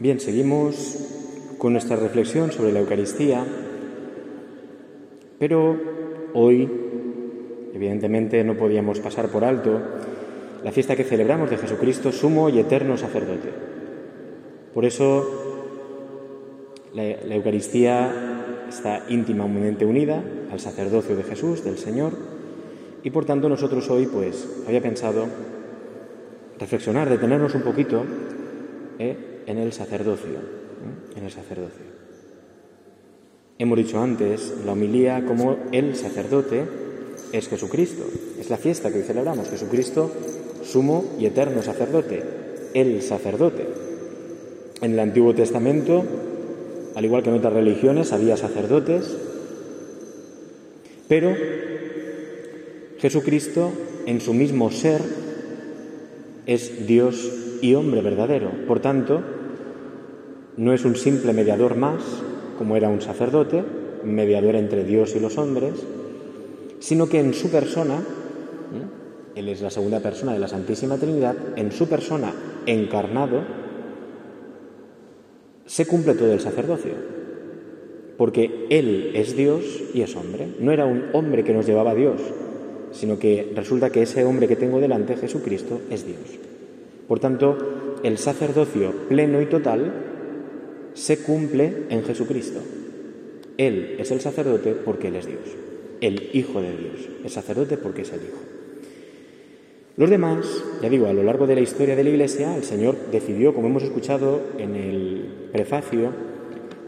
Bien, seguimos con nuestra reflexión sobre la Eucaristía, pero hoy, evidentemente, no podíamos pasar por alto la fiesta que celebramos de Jesucristo, sumo y eterno sacerdote. Por eso, la, Eucaristía está íntimamente unida al sacerdocio de Jesús, del Señor, y por tanto nosotros hoy, pues, había pensado reflexionar, detenernos un poquito ¿eh? En el sacerdocio, en el sacerdocio. Hemos dicho antes, la homilía, como el sacerdote es Jesucristo. Es la fiesta que hoy celebramos. Jesucristo, sumo y eterno sacerdote, el sacerdote. En el Antiguo Testamento, al igual que en otras religiones, había sacerdotes, pero Jesucristo, en su mismo ser, es Dios y hombre verdadero. Por tanto, no es un simple mediador más, como era un sacerdote, mediador entre Dios y los hombres, sino que en su persona, Él es la segunda persona de la Santísima Trinidad, en su persona encarnado, se cumple todo el sacerdocio, porque Él es Dios y es hombre. No era un hombre que nos llevaba a Dios, sino que resulta que ese hombre que tengo delante, Jesucristo, es Dios. Por tanto, el sacerdocio pleno y total se cumple en Jesucristo. Él es el sacerdote porque Él es Dios, el Hijo de Dios, el sacerdote porque es el Hijo. Los demás, ya digo, a lo largo de la historia de la Iglesia, el Señor decidió, como hemos escuchado en el prefacio,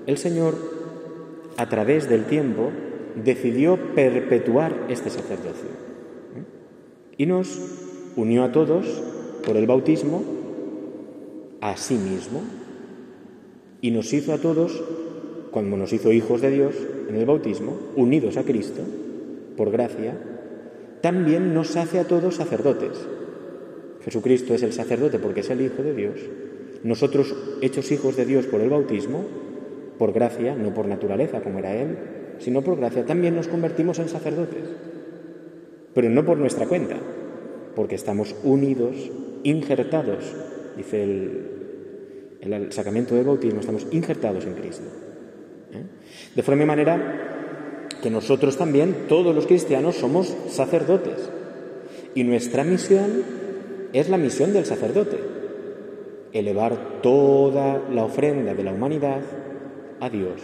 el Señor, a través del tiempo, decidió perpetuar este sacerdocio. Y nos unió a todos por el bautismo a sí mismo, y nos hizo a todos, cuando nos hizo hijos de Dios en el bautismo, unidos a Cristo, por gracia, también nos hace a todos sacerdotes. Jesucristo es el sacerdote porque es el Hijo de Dios. Nosotros, hechos hijos de Dios por el bautismo, por gracia, no por naturaleza como era Él, sino por gracia, también nos convertimos en sacerdotes. Pero no por nuestra cuenta, porque estamos unidos, injertados, dice el el sacramento del bautismo estamos injertados en Cristo. ¿eh? De forma y manera que nosotros también, todos los cristianos, somos sacerdotes. Y nuestra misión es la misión del sacerdote, elevar toda la ofrenda de la humanidad a Dios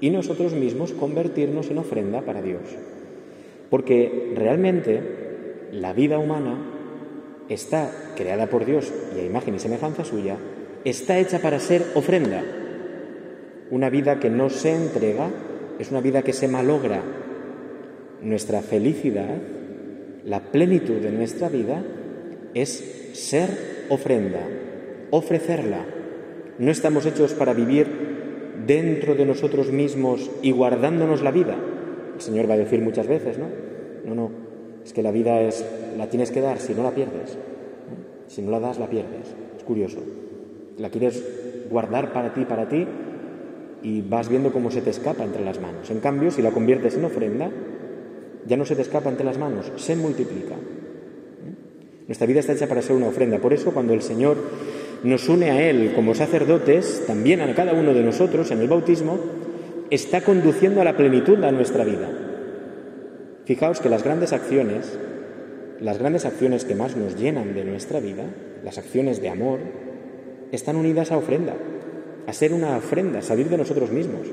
y nosotros mismos convertirnos en ofrenda para Dios. Porque realmente la vida humana está creada por Dios y a imagen y semejanza suya está hecha para ser ofrenda. Una vida que no se entrega es una vida que se malogra. Nuestra felicidad, la plenitud de nuestra vida, es ser ofrenda, ofrecerla. No estamos hechos para vivir dentro de nosotros mismos y guardándonos la vida. El Señor va a decir muchas veces, ¿no? No, no, es que la vida es, la tienes que dar, si no la pierdes. Si no la das, la pierdes. Es curioso la quieres guardar para ti, para ti, y vas viendo cómo se te escapa entre las manos. En cambio, si la conviertes en ofrenda, ya no se te escapa entre las manos, se multiplica. ¿Mm? Nuestra vida está hecha para ser una ofrenda. Por eso, cuando el Señor nos une a Él como sacerdotes, también a cada uno de nosotros en el bautismo, está conduciendo a la plenitud a nuestra vida. Fijaos que las grandes acciones, las grandes acciones que más nos llenan de nuestra vida, las acciones de amor, están unidas a ofrenda, a ser una ofrenda, salir de nosotros mismos.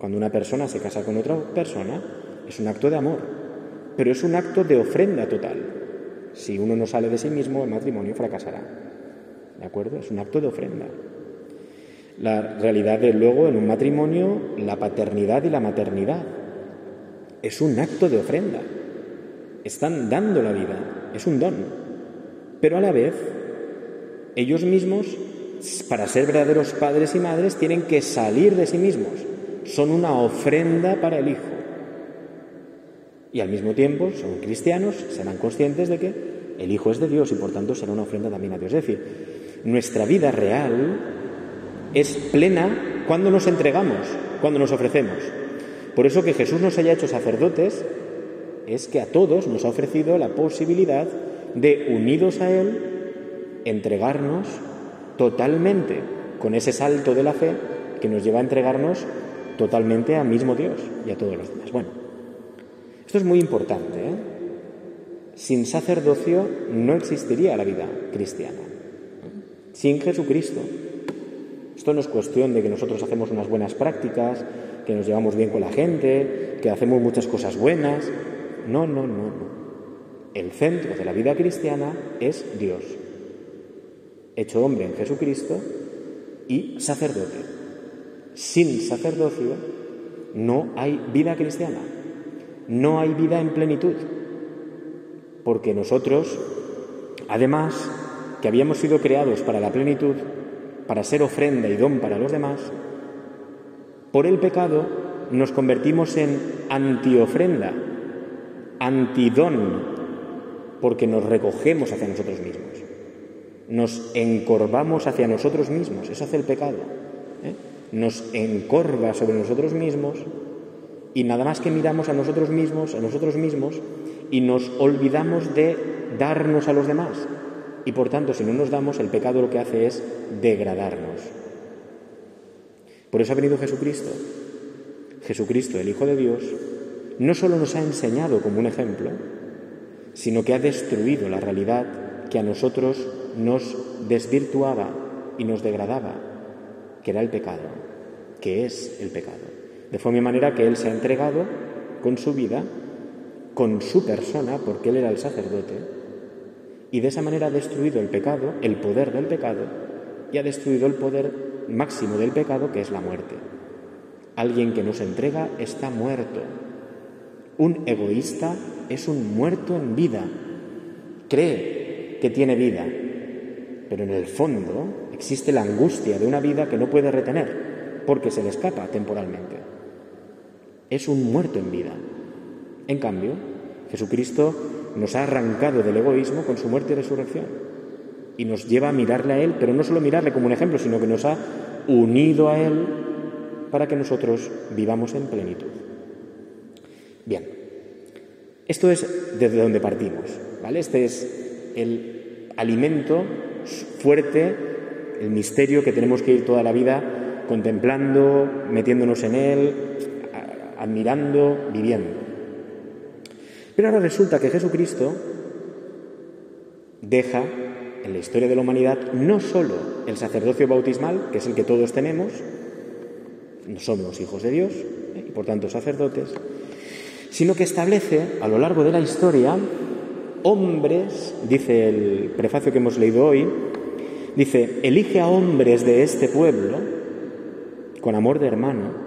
Cuando una persona se casa con otra persona, es un acto de amor, pero es un acto de ofrenda total. Si uno no sale de sí mismo, el matrimonio fracasará. ¿De acuerdo? Es un acto de ofrenda. La realidad de luego en un matrimonio, la paternidad y la maternidad. Es un acto de ofrenda. Están dando la vida, es un don. Pero a la vez ellos mismos, para ser verdaderos padres y madres, tienen que salir de sí mismos. Son una ofrenda para el Hijo. Y al mismo tiempo son cristianos, serán conscientes de que el Hijo es de Dios y por tanto será una ofrenda también a Dios. Es decir, nuestra vida real es plena cuando nos entregamos, cuando nos ofrecemos. Por eso que Jesús nos haya hecho sacerdotes es que a todos nos ha ofrecido la posibilidad de, unidos a Él, entregarnos totalmente con ese salto de la fe que nos lleva a entregarnos totalmente al mismo Dios y a todos los demás. Bueno, esto es muy importante. ¿eh? Sin sacerdocio no existiría la vida cristiana. Sin Jesucristo. Esto no es cuestión de que nosotros hacemos unas buenas prácticas, que nos llevamos bien con la gente, que hacemos muchas cosas buenas. No, no, no, no. El centro de la vida cristiana es Dios, hecho hombre en Jesucristo y sacerdote. Sin sacerdocio no hay vida cristiana, no hay vida en plenitud, porque nosotros, además, que habíamos sido creados para la plenitud, para ser ofrenda y don para los demás, por el pecado nos convertimos en antiofrenda, antidón porque nos recogemos hacia nosotros mismos, nos encorvamos hacia nosotros mismos, eso hace el pecado, ¿eh? nos encorva sobre nosotros mismos y nada más que miramos a nosotros mismos, a nosotros mismos, y nos olvidamos de darnos a los demás. Y por tanto, si no nos damos, el pecado lo que hace es degradarnos. Por eso ha venido Jesucristo. Jesucristo, el Hijo de Dios, no solo nos ha enseñado como un ejemplo, sino que ha destruido la realidad que a nosotros nos desvirtuaba y nos degradaba, que era el pecado, que es el pecado. De forma y manera que Él se ha entregado con su vida, con su persona, porque Él era el sacerdote, y de esa manera ha destruido el pecado, el poder del pecado, y ha destruido el poder máximo del pecado, que es la muerte. Alguien que no se entrega está muerto. Un egoísta es un muerto en vida. Cree que tiene vida, pero en el fondo existe la angustia de una vida que no puede retener porque se le escapa temporalmente. Es un muerto en vida. En cambio, Jesucristo nos ha arrancado del egoísmo con su muerte y resurrección y nos lleva a mirarle a Él, pero no solo mirarle como un ejemplo, sino que nos ha unido a Él para que nosotros vivamos en plenitud. Bien, esto es desde donde partimos, ¿vale? Este es el alimento fuerte, el misterio que tenemos que ir toda la vida contemplando, metiéndonos en él, admirando, viviendo. Pero ahora resulta que Jesucristo deja en la historia de la humanidad no solo el sacerdocio bautismal, que es el que todos tenemos, somos hijos de Dios ¿eh? y por tanto sacerdotes, sino que establece a lo largo de la historia hombres, dice el prefacio que hemos leído hoy, dice, elige a hombres de este pueblo, con amor de hermano,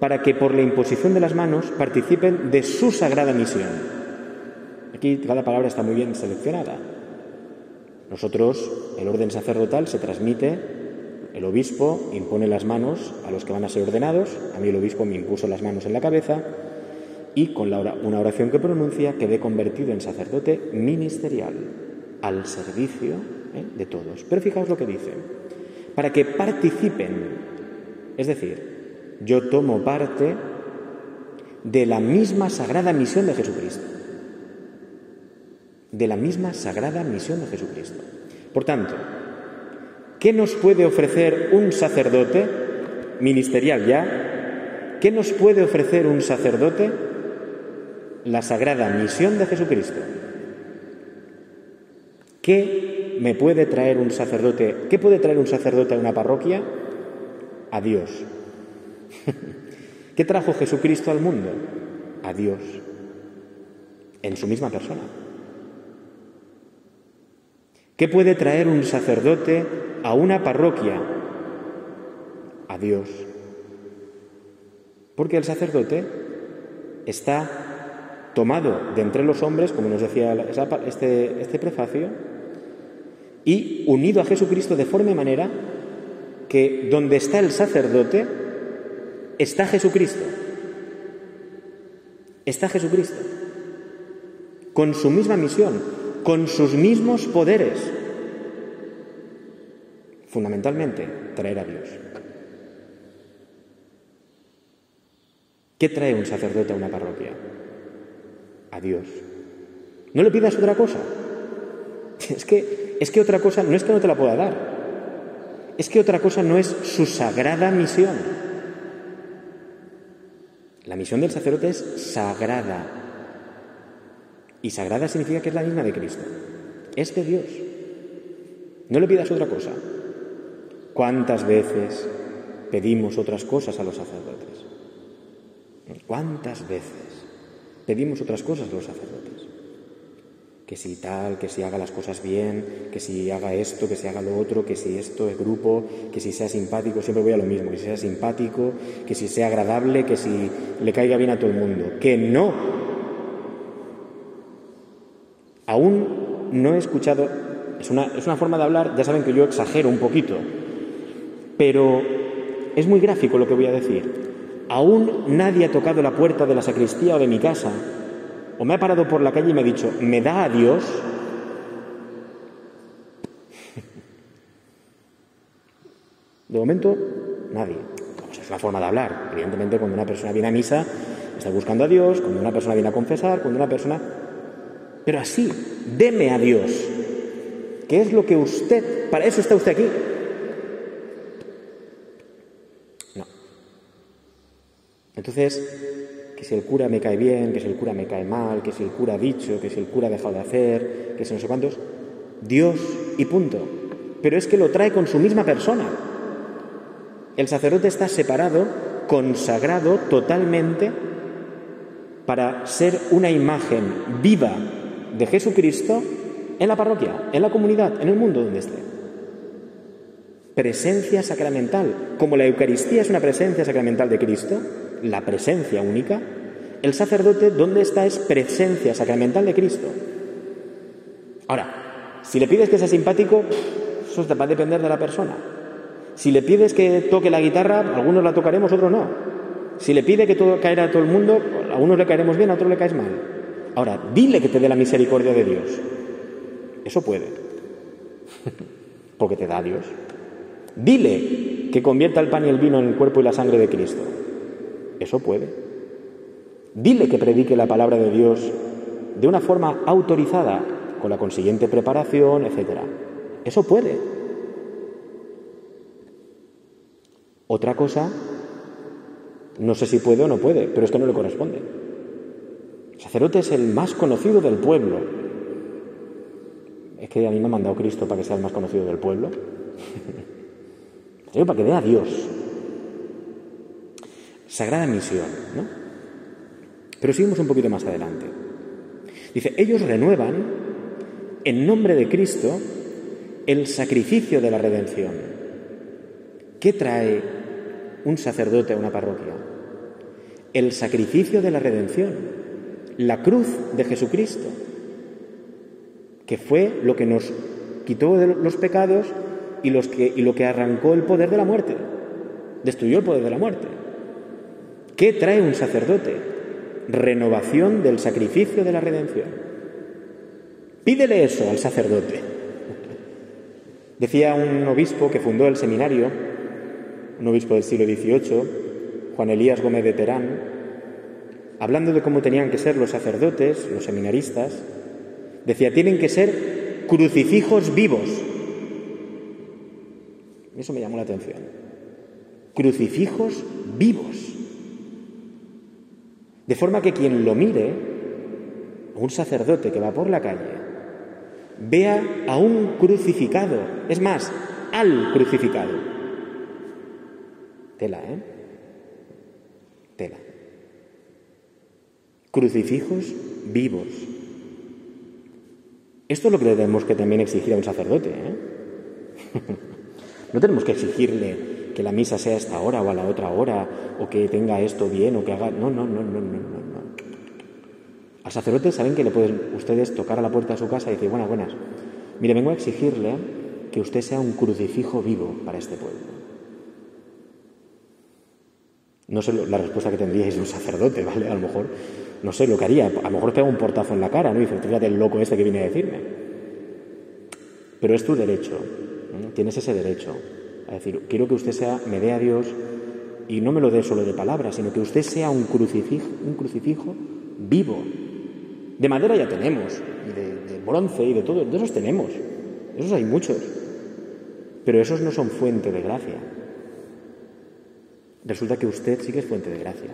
para que por la imposición de las manos participen de su sagrada misión. Aquí cada palabra está muy bien seleccionada. Nosotros, el orden sacerdotal se transmite, el obispo impone las manos a los que van a ser ordenados, a mí el obispo me impuso las manos en la cabeza, y con una oración que pronuncia quedé convertido en sacerdote ministerial al servicio ¿eh? de todos. Pero fijaos lo que dice, para que participen, es decir, yo tomo parte de la misma sagrada misión de Jesucristo, de la misma sagrada misión de Jesucristo. Por tanto, ¿qué nos puede ofrecer un sacerdote ministerial ya? ¿Qué nos puede ofrecer un sacerdote la sagrada misión de Jesucristo. ¿Qué me puede traer un sacerdote? ¿Qué puede traer un sacerdote a una parroquia? A Dios. ¿Qué trajo Jesucristo al mundo? A Dios. En su misma persona. ¿Qué puede traer un sacerdote a una parroquia? A Dios. Porque el sacerdote está tomado de entre los hombres, como nos decía este, este prefacio, y unido a Jesucristo de forma y manera que donde está el sacerdote, está Jesucristo. Está Jesucristo. Con su misma misión, con sus mismos poderes. Fundamentalmente, traer a Dios. ¿Qué trae un sacerdote a una parroquia? a Dios. No le pidas otra cosa. Es que, es que otra cosa no es que no te la pueda dar, es que otra cosa no es su sagrada misión. La misión del sacerdote es sagrada. Y sagrada significa que es la misma de Cristo. Es de Dios. No le pidas otra cosa. ¿Cuántas veces pedimos otras cosas a los sacerdotes? ¿Cuántas veces pedimos otras cosas a los sacerdotes? Que si tal, que si haga las cosas bien, que si haga esto, que si haga lo otro, que si esto es grupo, que si sea simpático, siempre voy a lo mismo, que si sea simpático, que si sea agradable, que si le caiga bien a todo el mundo. Que no. Aún no he escuchado, es una, es una forma de hablar, ya saben que yo exagero un poquito, pero es muy gráfico lo que voy a decir. Aún nadie ha tocado la puerta de la sacristía o de mi casa, o me ha parado por la calle y me ha dicho, ¿me da a Dios? De momento, nadie. es una forma de hablar. Evidentemente, cuando una persona viene a misa, está buscando a Dios, cuando una persona viene a confesar, cuando una persona... Pero así, deme a Dios. ¿Qué es lo que usted... Para eso está usted aquí. Entonces, que si el cura me cae bien, que si el cura me cae mal, que si el cura ha dicho, que si el cura ha dejado de hacer, que si no sé cuántos, Dios y punto. Pero es que lo trae con su misma persona. El sacerdote está separado, consagrado totalmente para ser una imagen viva de Jesucristo en la parroquia, en la comunidad, en el mundo donde esté. Presencia sacramental. Como la Eucaristía es una presencia sacramental de Cristo, la presencia única, el sacerdote, ¿dónde está? Es presencia sacramental de Cristo. Ahora, si le pides que sea simpático, eso va a depender de la persona. Si le pides que toque la guitarra, algunos la tocaremos, otros no. Si le pide que todo caerá a todo el mundo, a unos le caeremos bien, a otros le caes mal. Ahora, dile que te dé la misericordia de Dios. Eso puede. Porque te da Dios. Dile que convierta el pan y el vino en el cuerpo y la sangre de Cristo. Eso puede. Dile que predique la palabra de Dios de una forma autorizada, con la consiguiente preparación, etc. Eso puede. Otra cosa, no sé si puede o no puede, pero esto no le corresponde. El sacerdote es el más conocido del pueblo. Es que a mí me ha mandado Cristo para que sea el más conocido del pueblo. para que vea a Dios, Sagrada misión, ¿no? Pero seguimos un poquito más adelante. Dice, ellos renuevan en nombre de Cristo el sacrificio de la redención. ¿Qué trae un sacerdote a una parroquia? El sacrificio de la redención, la cruz de Jesucristo, que fue lo que nos quitó los pecados y, y lo que arrancó el poder de la muerte, destruyó el poder de la muerte. ¿Qué trae un sacerdote? Renovación del sacrificio de la redención. Pídele eso al sacerdote. Decía un obispo que fundó el seminario, un obispo del siglo XVIII, Juan Elías Gómez de Terán, hablando de cómo tenían que ser los sacerdotes, los seminaristas, decía, tienen que ser crucifijos vivos. Eso me llamó la atención. Crucifijos vivos. De forma que quien lo mire, un sacerdote que va por la calle, vea a un crucificado, es más, al crucificado. Tela, ¿eh? Tela. Crucifijos vivos. Esto es lo que tenemos que también exigir a un sacerdote. ¿eh? no tenemos que exigirle que la misa sea a esta hora o a la otra hora, o que tenga esto bien, o que haga... No, no, no, no, no, no. Al sacerdote saben que le pueden ustedes tocar a la puerta de su casa y decir, buenas, buenas, mire, vengo a exigirle que usted sea un crucifijo vivo para este pueblo. No sé la respuesta que tendríais un sacerdote, ¿vale? A lo mejor, no sé lo que haría. A lo mejor pega un portazo en la cara, ¿no? Y dice, fíjate el loco este que viene a decirme. Pero es tu derecho, tienes ese derecho. Es decir, quiero que usted sea, me dé a Dios y no me lo dé solo de palabras, sino que usted sea un crucifijo, un crucifijo vivo. De madera ya tenemos, y de, bronce y de todo, de esos tenemos, esos hay muchos. Pero esos no son fuente de gracia. Resulta que usted sí que es fuente de gracia.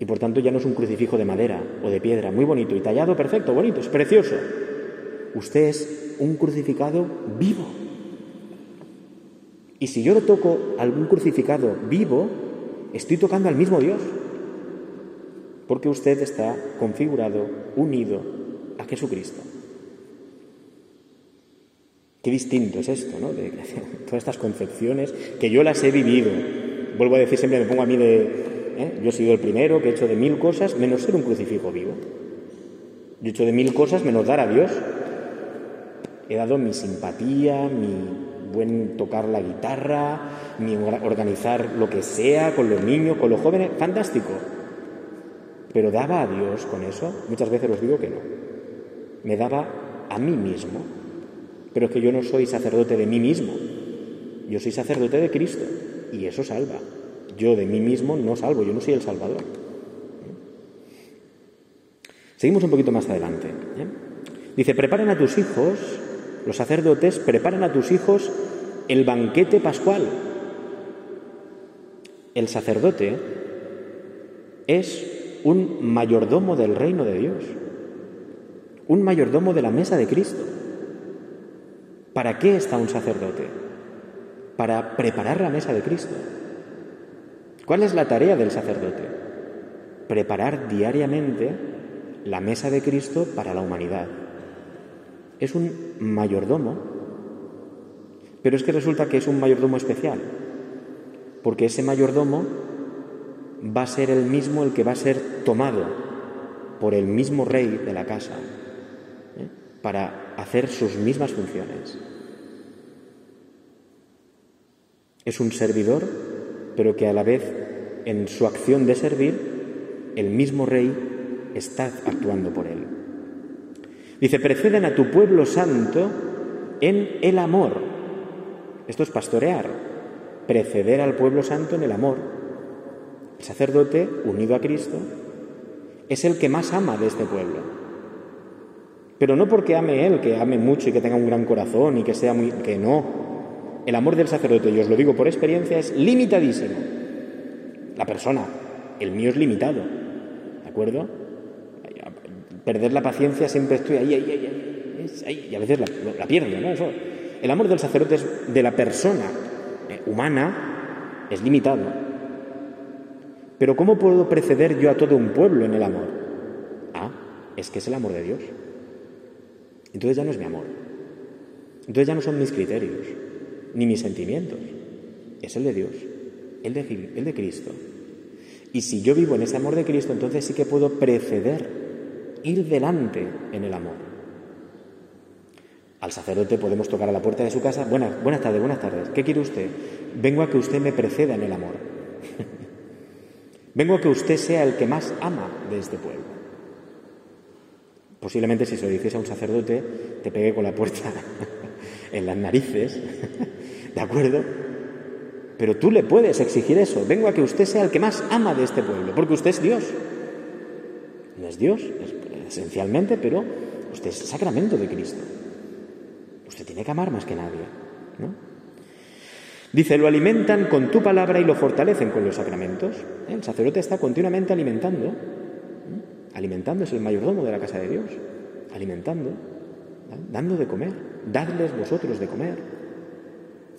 Y por tanto ya no es un crucifijo de madera o de piedra, muy bonito y tallado, perfecto, bonito, es precioso. Usted es un crucificado vivo. Y si yo le toco algún crucificado vivo, estoy tocando al mismo Dios. Porque usted está configurado, unido a Jesucristo. Qué distinto es esto, ¿no? De, todas estas concepciones que yo las he vivido. Vuelvo a decir, siempre me pongo a mí de. ¿Eh? Yo he sido el primero que he hecho de mil cosas menos ser un crucifijo vivo. Yo he hecho de mil cosas menos dar a Dios. He dado mi simpatía, mi buen tocar la guitarra, mi organizar lo que sea con los niños, con los jóvenes. Fantástico. Pero daba a Dios con eso. Muchas veces os digo que no. Me daba a mí mismo pero es que yo no soy sacerdote de mí mismo. Yo soy sacerdote de Cristo y eso salva. Yo de mí mismo no salvo, yo no soy el Salvador. Seguimos un poquito más adelante. ¿eh? Dice, preparen a tus hijos, los sacerdotes, preparen a tus hijos el banquete pascual. El sacerdote es un mayordomo del reino de Dios, un mayordomo de la mesa de Cristo. ¿Para qué está un sacerdote? Para preparar la mesa de Cristo. ¿Cuál es la tarea del sacerdote? Preparar diariamente la mesa de Cristo para la humanidad. Es un mayordomo, pero es que resulta que es un mayordomo especial, porque ese mayordomo va a ser el mismo el que va a ser tomado por el mismo rey de la casa ¿eh? para hacer sus mismas funciones. Es un servidor, pero que a la vez en su acción de servir, el mismo rey está actuando por él. Dice, preceden a tu pueblo santo en el amor. Esto es pastorear, preceder al pueblo santo en el amor. El sacerdote, unido a Cristo, es el que más ama de este pueblo. Pero no porque ame él, que ame mucho y que tenga un gran corazón y que sea muy... que no. El amor del sacerdote, y os lo digo por experiencia, es limitadísimo. La persona, el mío es limitado. ¿De acuerdo? Perder la paciencia siempre estoy ahí, ahí, ahí, y a veces la, pierdo, ¿no? el amor del sacerdote es de la persona eh, humana, es limitado. Pero ¿cómo puedo preceder yo a todo un pueblo en el amor? Ah, es que es el amor de Dios. Entonces ya no es mi amor. Entonces ya no son mis criterios, ni mis sentimientos. Es el de Dios, el de, el de Cristo. Y si yo vivo en ese amor de Cristo, entonces sí que puedo preceder, ir delante en el amor. Al sacerdote podemos tocar a la puerta de su casa. Buenas, buenas tardes, buenas tardes. ¿Qué quiere usted? Vengo a que usted me preceda en el amor. Vengo a que usted sea el que más ama de este pueblo. Posiblemente si se lo dices a un sacerdote, te pegue con la puerta en las narices, ¿de acuerdo? Pero tú le puedes exigir eso. Vengo a que usted sea el que más ama de este pueblo, porque usted es Dios. No es Dios, esencialmente, pero usted es el sacramento de Cristo. Usted tiene que amar más que nadie, ¿no? Dice, lo alimentan con tu palabra y lo fortalecen con los sacramentos. El sacerdote está continuamente alimentando alimentando, es el mayordomo de la casa de Dios, alimentando, dando de comer, dadles vosotros de comer.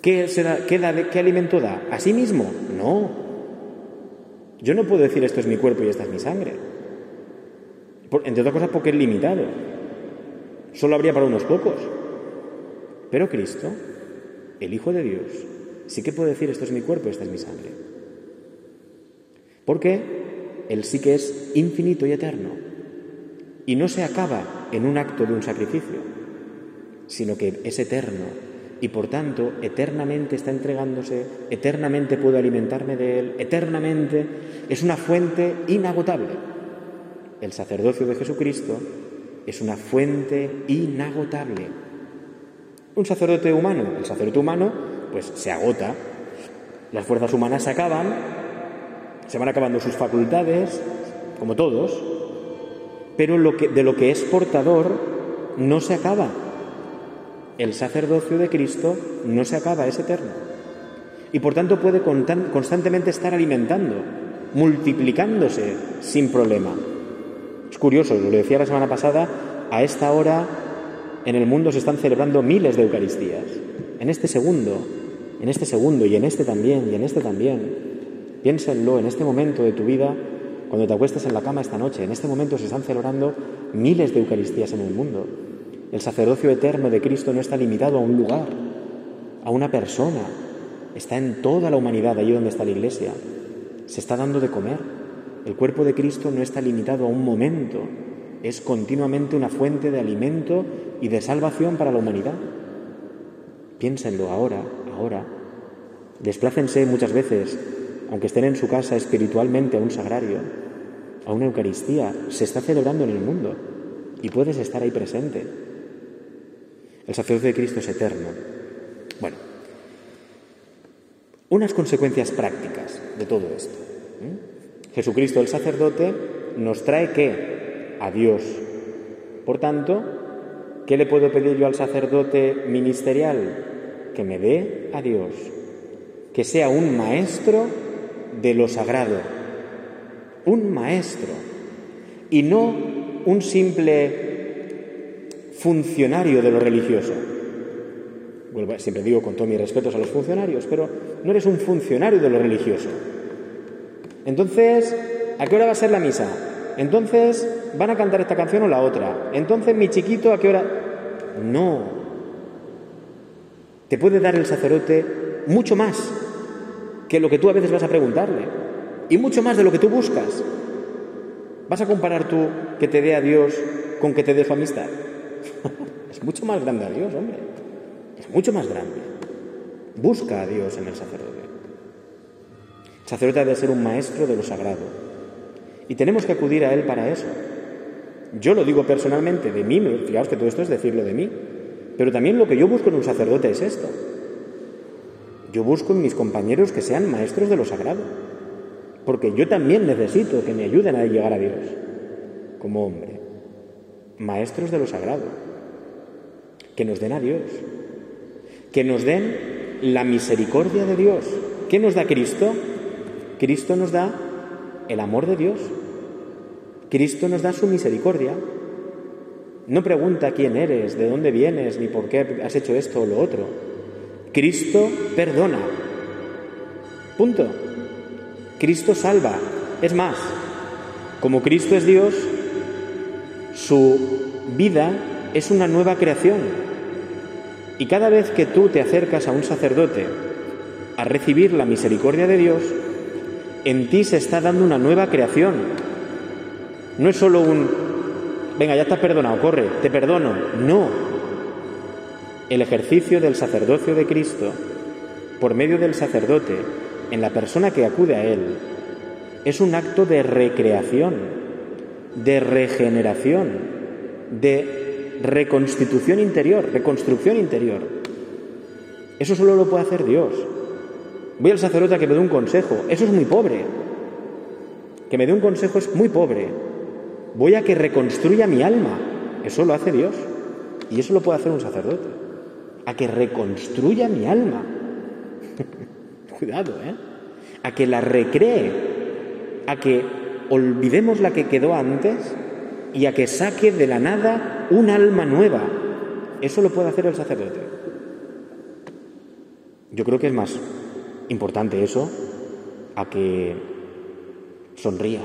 ¿Qué, ¿Qué alimento da? ¿A sí mismo? No. Yo no puedo decir esto es mi cuerpo y esta es mi sangre. entre otras cosas porque es limitado. Solo habría para unos pocos. Pero Cristo, el Hijo de Dios, sí que puede decir esto es mi cuerpo y esta es mi sangre. ¿Por qué? Él sí que es infinito y eterno. Y no se acaba en un acto de un sacrificio, sino que es eterno y por tanto eternamente está entregándose, eternamente puedo alimentarme de Él, eternamente es una fuente inagotable. El sacerdocio de Jesucristo es una fuente inagotable. Un sacerdote humano, el sacerdote humano, pues se agota, las fuerzas humanas se acaban se van acabando sus facultades, como todos, pero de lo que es portador no se acaba. El sacerdocio de Cristo no se acaba, es eterno. Y por tanto puede constantemente estar alimentando, multiplicándose sin problema. Es curioso, lo decía la semana pasada, a esta hora en el mundo se están celebrando miles de Eucaristías. En este segundo, en este segundo y en este también y en este también. Piénsenlo en este momento de tu vida, cuando te acuestas en la cama esta noche. En este momento se están celebrando miles de Eucaristías en el mundo. El sacerdocio eterno de Cristo no está limitado a un lugar, a una persona. Está en toda la humanidad, allí donde está la Iglesia. Se está dando de comer. El cuerpo de Cristo no está limitado a un momento, es continuamente una fuente de alimento y de salvación para la humanidad. Piénsenlo ahora, ahora. Desplácense muchas veces, aunque estén en su casa espiritualmente a un sagrario, a una Eucaristía. Se está celebrando en el mundo y puedes estar ahí presente. El sacerdocio de Cristo es eterno. Bueno, unas consecuencias prácticas de todo esto. Jesucristo el sacerdote nos trae que a Dios. Por tanto, ¿qué le puedo pedir yo al sacerdote ministerial? Que me dé a Dios, que sea un maestro de lo sagrado, un maestro, y no un simple funcionario de lo religioso. siempre digo con todos mis respetos a los funcionarios, pero no eres un funcionario de lo religioso. Entonces, ¿a qué hora va a ser la misa? Entonces, ¿van a cantar esta canción o la otra? Entonces, mi chiquito, ¿a qué hora? No. Te puede dar el sacerdote mucho más que lo que tú a veces vas a preguntarle. Y mucho más de lo que tú buscas. ¿Vas a comparar tú que te dé a Dios con que te dé su amistad? Es mucho más grande a Dios, hombre. Es mucho más grande. Busca a Dios en el sacerdote. El sacerdote debe ser un maestro de lo sagrado y tenemos que acudir a Él para eso. Yo lo digo personalmente de mí, fijaos que todo esto es decirlo de mí, pero también lo que yo busco en un sacerdote es esto. Yo busco en mis compañeros que sean maestros de lo sagrado, porque yo también necesito que me ayuden a llegar a Dios como hombre. Maestros de lo sagrado, que nos den a Dios, que nos den la misericordia de Dios. ¿Qué nos da Cristo? Cristo nos da el amor de Dios. Cristo nos da su misericordia. No pregunta quién eres, de dónde vienes, ni por qué has hecho esto o lo otro. Cristo perdona. Punto. Cristo salva. Es más, como Cristo es Dios, su vida es una nueva creación. Y cada vez que tú te acercas a un sacerdote a recibir la misericordia de Dios, en ti se está dando una nueva creación. No es solo un, venga, ya estás perdonado, corre, te perdono. No. El ejercicio del sacerdocio de Cristo, por medio del sacerdote, en la persona que acude a Él, es un acto de recreación, de regeneración, de reconstitución interior, reconstrucción interior. Eso solo lo puede hacer Dios. Voy al sacerdote a que me dé un consejo. Eso es muy pobre. Que me dé un consejo es muy pobre. Voy a que reconstruya mi alma. Eso lo hace Dios. Y eso lo puede hacer un sacerdote. A que reconstruya mi alma. Cuidado, ¿eh? A que la recree. A que olvidemos la que quedó antes y a que saque de la nada un alma nueva. Eso lo puede hacer el sacerdote. Yo creo que es más importante eso a que sonría.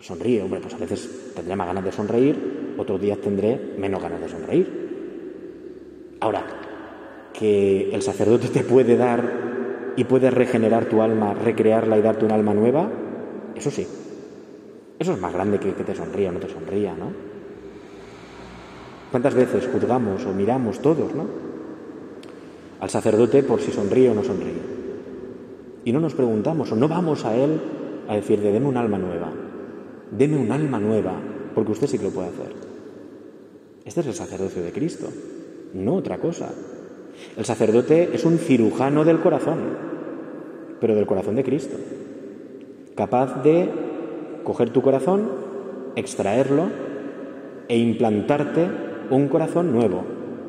Sonríe, hombre, pues a veces tendré más ganas de sonreír, otros días tendré menos ganas de sonreír. Ahora, que el sacerdote te puede dar y puede regenerar tu alma, recrearla y darte un alma nueva, eso sí. Eso es más grande que que te sonría o no te sonría, ¿no? ¿Cuántas veces juzgamos o miramos todos, ¿no? al sacerdote por si sonríe o no sonríe. Y no nos preguntamos o no vamos a él a decirle, deme un alma nueva, deme un alma nueva, porque usted sí que lo puede hacer. Este es el sacerdocio de Cristo, no otra cosa. El sacerdote es un cirujano del corazón, pero del corazón de Cristo, capaz de coger tu corazón, extraerlo e implantarte un corazón nuevo,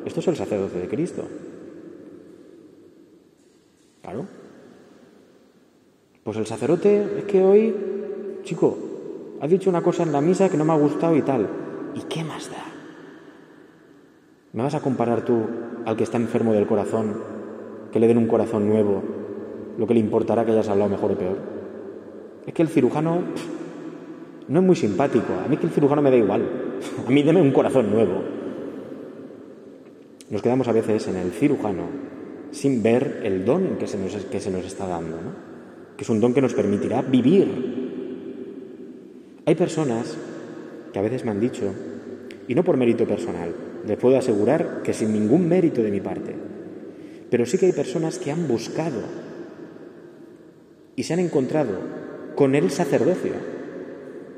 esto es el sacerdocio de Cristo. Claro. Pues el sacerdote es que hoy, chico, has dicho una cosa en la misa que no me ha gustado y tal. ¿Y qué más da? ¿Me vas a comparar tú al que está enfermo del corazón, que le den un corazón nuevo, lo que le importará que hayas hablado mejor o peor? Es que el cirujano no es muy simpático. A mí que el cirujano me da igual. A mí deme un corazón nuevo. Nos quedamos a veces en el cirujano sin ver el don que se nos, que se nos está dando, ¿no? que es un don que nos permitirá vivir hay personas que a veces me han dicho, y no por mérito personal, les puedo asegurar que sin ningún mérito de mi parte, pero sí que hay personas que han buscado y se han encontrado con el sacerdocio,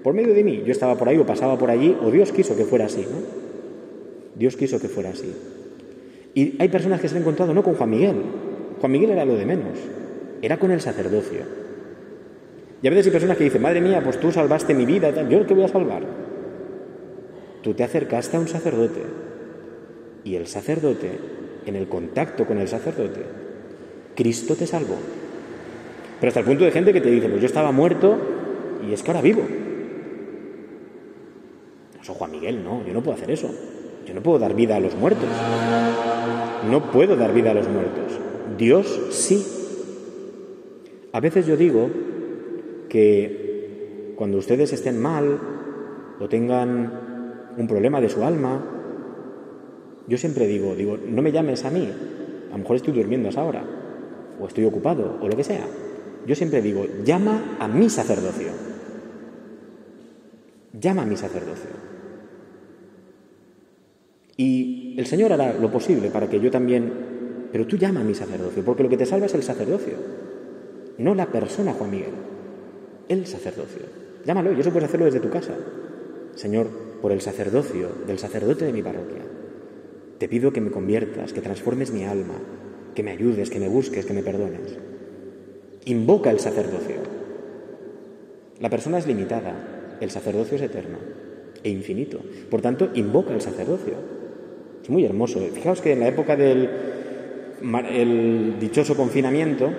por medio de mí. Yo estaba por ahí o pasaba por allí, o Dios quiso que fuera así, ¿no? Dios quiso que fuera así. Y hay personas que se han encontrado no con Juan Miguel, Juan Miguel era lo de menos, era con el sacerdocio. Y a veces hay personas que dicen, madre mía, pues tú salvaste mi vida, yo qué voy a salvar. Tú te acercaste a un sacerdote y el sacerdote, en el contacto con el sacerdote, Cristo te salvó. Pero hasta el punto de gente que te dice, pues yo estaba muerto y es que ahora vivo. Juan Miguel, no, yo no puedo hacer eso. Yo no puedo dar vida a los muertos. No puedo dar vida a los muertos. Dios sí. A veces yo digo que cuando ustedes estén mal o tengan un problema de su alma, yo siempre digo, digo, no me llames a mí, a lo mejor estoy durmiendo a esa hora, o estoy ocupado, o lo que sea. Yo siempre digo, llama a mi sacerdocio. Llama a mi sacerdocio. Y el Señor hará lo posible para que yo también, pero tú llama a mi sacerdocio, porque lo que te salva es el sacerdocio, no la persona Juan Miguel el sacerdocio. Llámalo, y eso puedes hacerlo desde tu casa. Señor, por el sacerdocio del sacerdote de mi parroquia, te pido que me conviertas, que transformes mi alma, que me ayudes, que me busques, que me perdones. Invoca el sacerdocio. La persona es limitada, el sacerdocio es eterno e infinito. Por tanto, invoca el sacerdocio. Es muy hermoso. Fijaos que en la época del el dichoso confinamiento,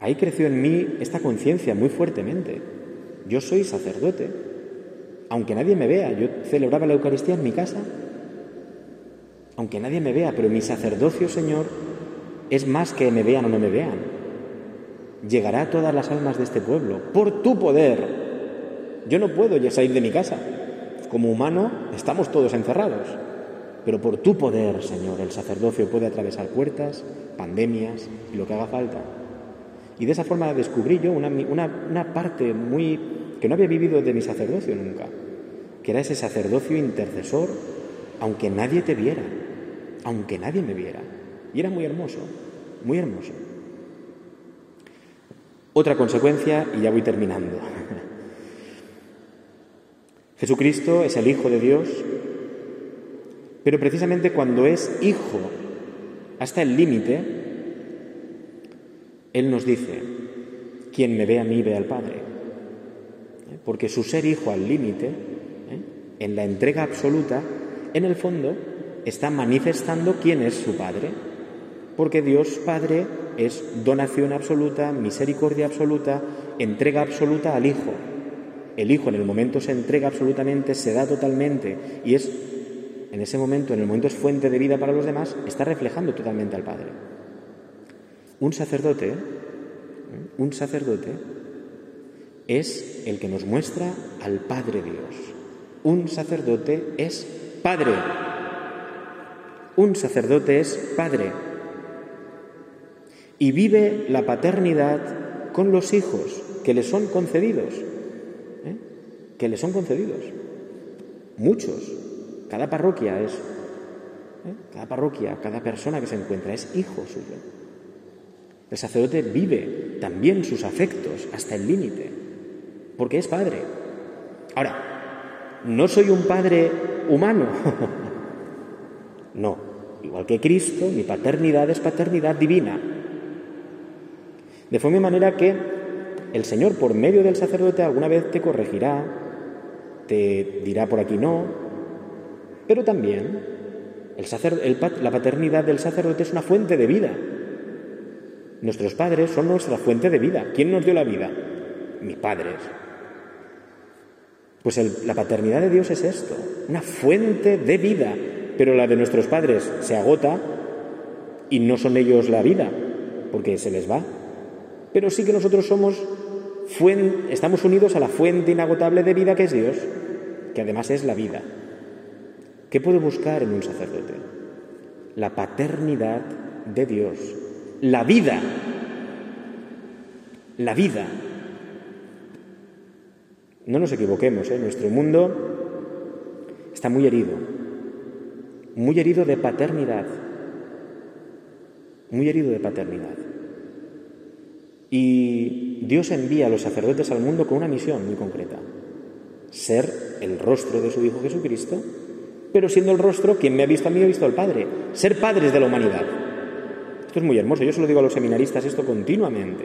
Ahí creció en mí esta conciencia muy fuertemente. Yo soy sacerdote, aunque nadie me vea. Yo celebraba la Eucaristía en mi casa, aunque nadie me vea, pero mi sacerdocio, Señor, es más que me vean o no me vean. Llegará a todas las almas de este pueblo, por tu poder. Yo no puedo ya salir de mi casa. Como humano estamos todos encerrados. Pero por tu poder, Señor, el sacerdocio puede atravesar puertas, pandemias y lo que haga falta. Y de esa forma descubrí yo una, parte muy que no había vivido de mi sacerdocio nunca, que era ese sacerdocio intercesor, aunque nadie te viera, aunque nadie me viera. Y era muy hermoso, muy hermoso. Otra consecuencia, y ya voy terminando. Jesucristo es el Hijo de Dios, pero precisamente cuando es Hijo hasta el límite, él nos dice, quien me ve a mí ve al Padre. ¿Eh? Porque su ser hijo al límite, ¿eh? en la entrega absoluta, en el fondo está manifestando quién es su Padre. Porque Dios Padre es donación absoluta, misericordia absoluta, entrega absoluta al Hijo. El Hijo en el momento se entrega absolutamente, se da totalmente y es, en ese momento, en el momento es fuente de vida para los demás, está reflejando totalmente al Padre. Un sacerdote, ¿eh? un sacerdote es el que nos muestra al Padre Dios. Un sacerdote es Padre. Un sacerdote es Padre. Y vive la paternidad con los hijos que le son concedidos. Que le son concedidos. Muchos. Cada parroquia es. ¿eh? Cada parroquia, cada persona que se encuentra es hijo suyo. El sacerdote vive también sus afectos hasta el límite, porque es padre. Ahora, no soy un padre humano. no, igual que Cristo, mi paternidad es paternidad divina. De forma manera que el Señor, por medio del sacerdote, alguna vez te corregirá, te dirá por aquí no, pero también la paternidad del sacerdote es una fuente de vida. Nuestros padres son nuestra fuente de vida. ¿Quién nos dio la vida? Mis padres. Pues la paternidad de Dios es esto, una fuente de vida, pero la de nuestros padres se agota y no son ellos la vida, porque se les va. Pero sí que nosotros somos estamos unidos a la fuente inagotable de vida que es Dios, que además es la vida. ¿Qué puedo buscar en un sacerdote? La paternidad de Dios, la vida, la vida. No nos equivoquemos, ¿eh? nuestro mundo está muy herido, muy herido de paternidad, muy herido de paternidad. Y Dios envía a los sacerdotes al mundo con una misión muy concreta, ser el rostro de su Hijo Jesucristo, pero siendo el rostro, quien me ha visto a mí ha visto al Padre, ser padres de la humanidad. Esto es muy hermoso, yo se lo digo a los seminaristas esto continuamente.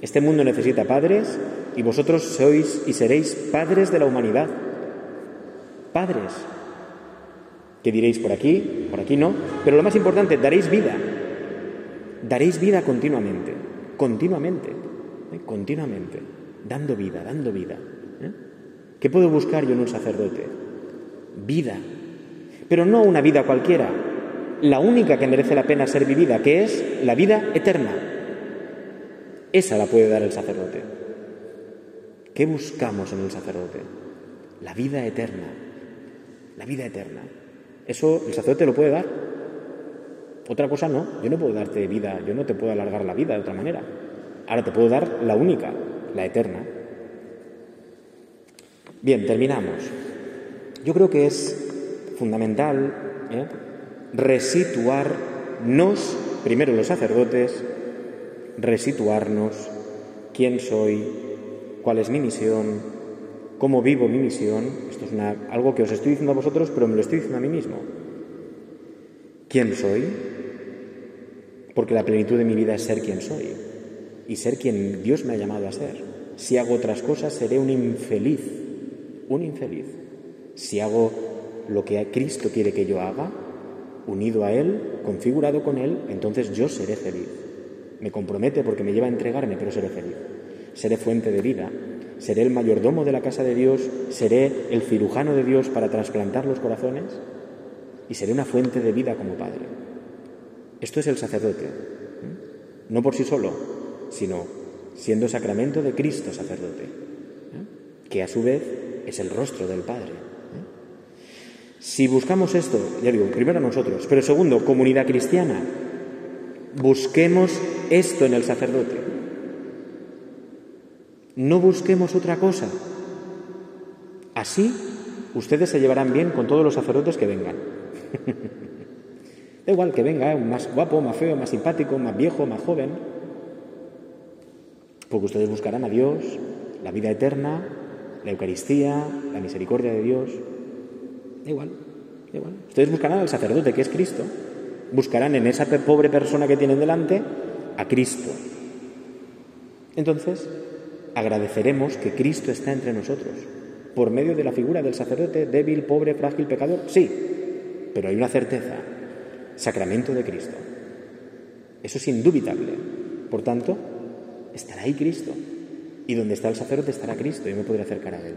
Este mundo necesita padres y vosotros sois y seréis padres de la humanidad. Padres. ¿Qué diréis por aquí? Por aquí no. Pero lo más importante, daréis vida. Daréis vida continuamente. Continuamente. ¿eh? Continuamente. Dando vida, dando vida. ¿Qué puedo buscar yo en un sacerdote? Vida. Pero no una vida cualquiera. La única que merece la pena ser vivida, que es la vida eterna. Esa la puede dar el sacerdote. ¿Qué buscamos en el sacerdote? La vida eterna. La vida eterna. Eso el sacerdote lo puede dar. Otra cosa no. Yo no puedo darte vida, yo no te puedo alargar la vida de otra manera. Ahora te puedo dar la única, la eterna. Bien, terminamos. Yo creo que es fundamental ¿eh? resituarnos, primero los sacerdotes, resituarnos quién soy, cuál es mi misión, cómo vivo mi misión. Esto es algo que os estoy diciendo a vosotros, pero me lo estoy diciendo a mí mismo. ¿Quién soy? Porque la plenitud de mi vida es ser quien soy y ser quien Dios me ha llamado a ser. Si hago otras cosas, seré un infeliz un infeliz. Si hago lo que Cristo quiere que yo haga, unido a Él, configurado con Él, entonces yo seré feliz. Me compromete porque me lleva a entregarme, pero seré feliz. Seré fuente de vida, seré el mayordomo de la casa de Dios, seré el cirujano de Dios para trasplantar los corazones y seré una fuente de vida como Padre. Esto es el sacerdote, ¿eh? no por sí solo, sino siendo sacramento de Cristo sacerdote, ¿eh? que a su vez es el rostro del Padre. ¿eh? Si buscamos esto, ya digo, primero nosotros, pero segundo, comunidad cristiana, busquemos esto en el sacerdote. No busquemos otra cosa. Así ustedes se llevarán bien con todos los sacerdotes que vengan. da igual que venga, ¿eh? más guapo, más feo, más simpático, más viejo, más joven. Porque ustedes buscarán a Dios, la vida eterna, la Eucaristía, la misericordia de Dios. Da igual, da igual. Ustedes buscarán al sacerdote, que es Cristo. Buscarán en esa pobre persona que tienen delante a Cristo. Entonces, agradeceremos que Cristo está entre nosotros, por medio de la figura del sacerdote débil, pobre, frágil, pecador. Sí, pero hay una certeza, sacramento de Cristo. Eso es indubitable. Por tanto, estará ahí Cristo. Y donde está el sacerdote estará Cristo y me podré acercar a Él.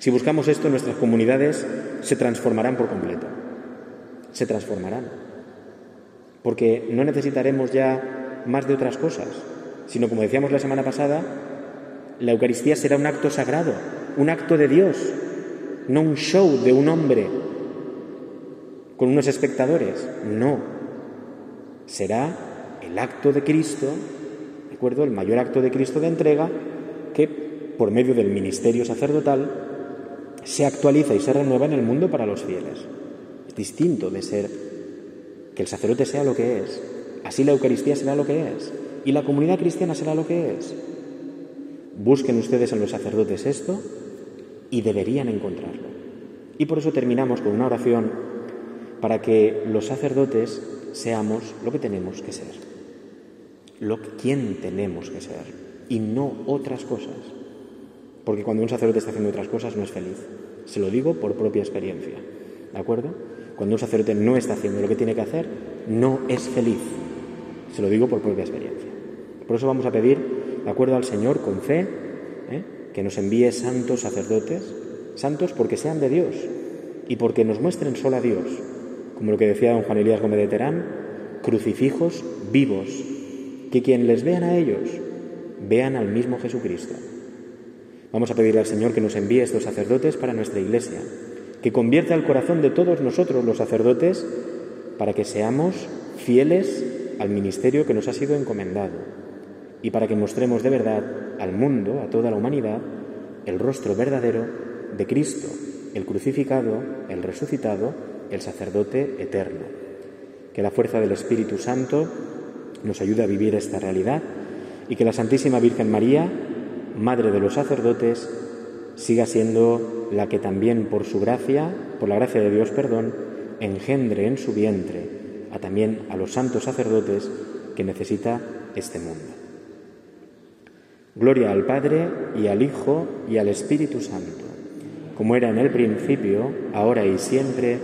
Si buscamos esto, nuestras comunidades se transformarán por completo. Se transformarán. Porque no necesitaremos ya más de otras cosas, sino como decíamos la semana pasada, la Eucaristía será un acto sagrado, un acto de Dios, no un show de un hombre con unos espectadores. No. Será el acto de Cristo, ¿de acuerdo? El mayor acto de Cristo de entrega que, por medio del ministerio sacerdotal, se actualiza y se renueva en el mundo para los fieles. Es distinto de ser que el sacerdote sea lo que es. Así la Eucaristía será lo que es. Y la comunidad cristiana será lo que es. Busquen ustedes en los sacerdotes esto y deberían encontrarlo. Y por eso terminamos con una oración para que los sacerdotes seamos lo que tenemos que ser. Lo quien tenemos que ser y no otras cosas. Porque cuando un sacerdote está haciendo otras cosas no es feliz. Se lo digo por propia experiencia. ¿De acuerdo? Cuando un sacerdote no está haciendo lo que tiene que hacer, no es feliz. Se lo digo por propia experiencia. Por eso vamos a pedir, de acuerdo al Señor, con fe, ¿eh? que nos envíe santos sacerdotes, santos porque sean de Dios y porque nos muestren solo a Dios, como lo que decía don Juan Elías Gómez de Terán, crucifijos vivos, que quien les vean a ellos, vean al mismo Jesucristo. Vamos a pedirle al Señor que nos envíe estos sacerdotes para nuestra iglesia, que convierta el corazón de todos nosotros los sacerdotes para que seamos fieles al ministerio que nos ha sido encomendado y para que mostremos de verdad al mundo, a toda la humanidad, el rostro verdadero de Cristo, el crucificado, el resucitado, el sacerdote eterno. Que la fuerza del Espíritu Santo nos ayude a vivir esta realidad y que la Santísima Virgen María, Madre de los sacerdotes, siga siendo la que también por su gracia, por la gracia de Dios, perdón, engendre en su vientre a también a los santos sacerdotes que necesita este mundo. Gloria al Padre y al Hijo y al Espíritu Santo, como era en el principio, ahora y siempre,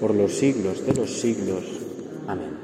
por los siglos de los siglos. Amén.